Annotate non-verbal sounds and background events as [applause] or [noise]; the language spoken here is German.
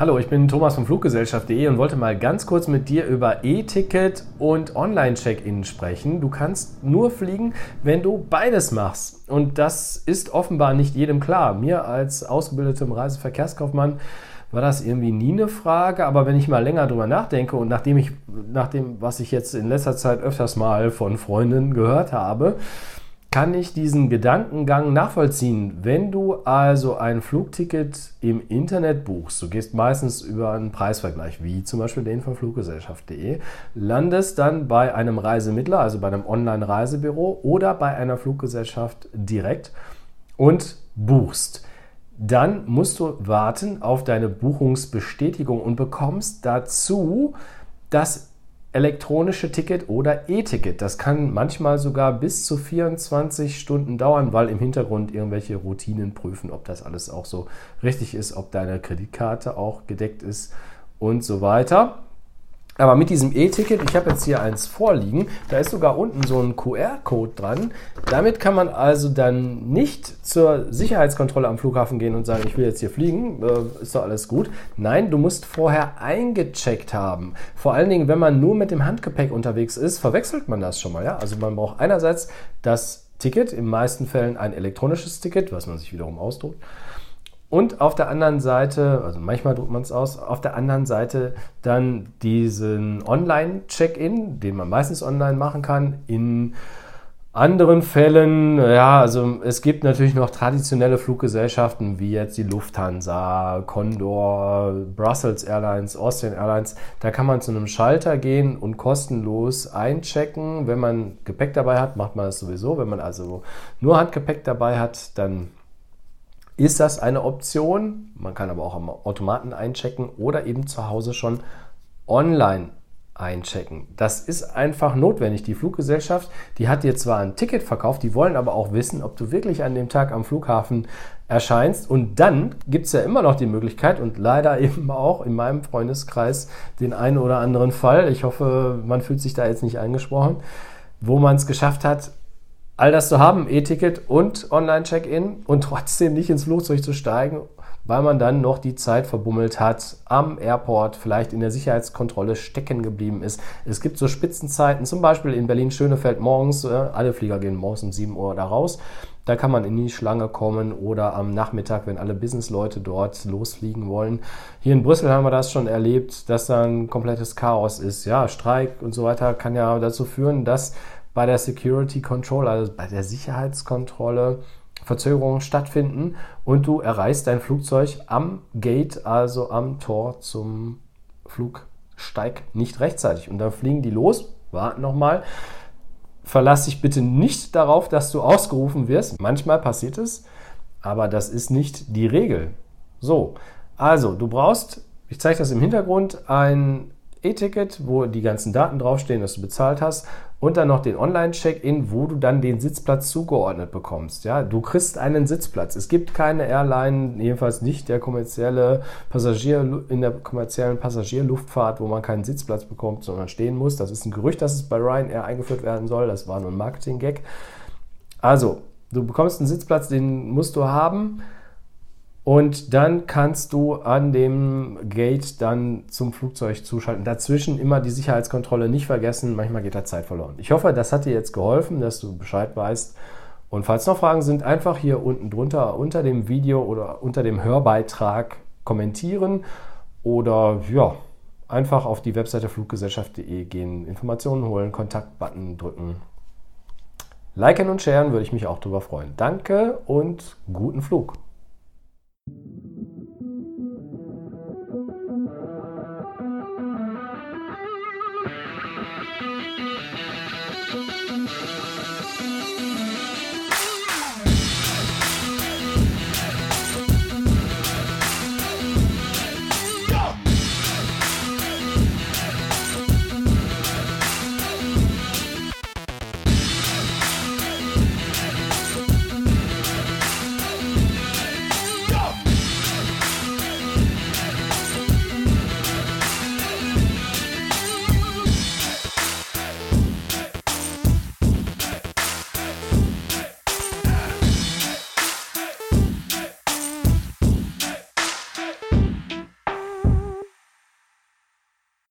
Hallo, ich bin Thomas von Fluggesellschaft.de und wollte mal ganz kurz mit dir über E-Ticket und Online-Check-In sprechen. Du kannst nur fliegen, wenn du beides machst. Und das ist offenbar nicht jedem klar. Mir als ausgebildetem Reiseverkehrskaufmann war das irgendwie nie eine Frage, aber wenn ich mal länger drüber nachdenke und nachdem ich, nach dem, was ich jetzt in letzter Zeit öfters mal von Freunden gehört habe, kann ich diesen Gedankengang nachvollziehen. Wenn du also ein Flugticket im Internet buchst, du gehst meistens über einen Preisvergleich, wie zum Beispiel den von Fluggesellschaft.de, landest dann bei einem Reisemittler, also bei einem Online-Reisebüro oder bei einer Fluggesellschaft direkt und buchst. Dann musst du warten auf deine Buchungsbestätigung und bekommst dazu das elektronische Ticket oder E-Ticket. Das kann manchmal sogar bis zu 24 Stunden dauern, weil im Hintergrund irgendwelche Routinen prüfen, ob das alles auch so richtig ist, ob deine Kreditkarte auch gedeckt ist und so weiter. Aber mit diesem E-Ticket, ich habe jetzt hier eins vorliegen, da ist sogar unten so ein QR-Code dran. Damit kann man also dann nicht zur Sicherheitskontrolle am Flughafen gehen und sagen, ich will jetzt hier fliegen, äh, ist doch alles gut. Nein, du musst vorher eingecheckt haben. Vor allen Dingen, wenn man nur mit dem Handgepäck unterwegs ist, verwechselt man das schon mal. Ja? Also man braucht einerseits das Ticket, in meisten Fällen ein elektronisches Ticket, was man sich wiederum ausdruckt. Und auf der anderen Seite, also manchmal druckt man es aus, auf der anderen Seite dann diesen Online-Check-In, den man meistens online machen kann. In anderen Fällen, ja, also es gibt natürlich noch traditionelle Fluggesellschaften wie jetzt die Lufthansa, Condor, Brussels Airlines, Austrian Airlines. Da kann man zu einem Schalter gehen und kostenlos einchecken. Wenn man Gepäck dabei hat, macht man das sowieso. Wenn man also nur Handgepäck dabei hat, dann ist das eine Option. Man kann aber auch am Automaten einchecken oder eben zu Hause schon online einchecken. Das ist einfach notwendig. Die Fluggesellschaft, die hat dir zwar ein Ticket verkauft, die wollen aber auch wissen, ob du wirklich an dem Tag am Flughafen erscheinst. Und dann gibt es ja immer noch die Möglichkeit und leider [laughs] eben auch in meinem Freundeskreis den einen oder anderen Fall, ich hoffe, man fühlt sich da jetzt nicht angesprochen, wo man es geschafft hat, all das zu haben, E-Ticket und Online-Check-In und trotzdem nicht ins Flugzeug zu steigen, weil man dann noch die Zeit verbummelt hat, am Airport vielleicht in der Sicherheitskontrolle stecken geblieben ist. Es gibt so Spitzenzeiten, zum Beispiel in Berlin-Schönefeld morgens, äh, alle Flieger gehen morgens um 7 Uhr da raus. Da kann man in die Schlange kommen oder am Nachmittag, wenn alle Businessleute dort losfliegen wollen. Hier in Brüssel haben wir das schon erlebt, dass da ein komplettes Chaos ist. Ja, Streik und so weiter kann ja dazu führen, dass bei der Security Control, also bei der Sicherheitskontrolle, Verzögerungen stattfinden und du erreichst dein Flugzeug am Gate, also am Tor zum Flugsteig nicht rechtzeitig. Und dann fliegen die los, warten nochmal. Verlass dich bitte nicht darauf, dass du ausgerufen wirst. Manchmal passiert es, aber das ist nicht die Regel. So, also du brauchst, ich zeige das im Hintergrund, ein E-Ticket, wo die ganzen Daten draufstehen, dass du bezahlt hast und dann noch den Online-Check-In, wo du dann den Sitzplatz zugeordnet bekommst. Ja, du kriegst einen Sitzplatz. Es gibt keine Airline, jedenfalls nicht der kommerzielle Passagier in der kommerziellen Passagierluftfahrt, wo man keinen Sitzplatz bekommt, sondern stehen muss. Das ist ein Gerücht, dass es bei Ryanair eingeführt werden soll. Das war nur ein Marketing-Gag. Also, du bekommst einen Sitzplatz, den musst du haben. Und dann kannst du an dem Gate dann zum Flugzeug zuschalten. Dazwischen immer die Sicherheitskontrolle nicht vergessen. Manchmal geht da Zeit verloren. Ich hoffe, das hat dir jetzt geholfen, dass du Bescheid weißt. Und falls noch Fragen sind, einfach hier unten drunter unter dem Video oder unter dem Hörbeitrag kommentieren oder ja, einfach auf die Webseite fluggesellschaft.de gehen, Informationen holen, Kontaktbutton drücken. Liken und sharen würde ich mich auch darüber freuen. Danke und guten Flug.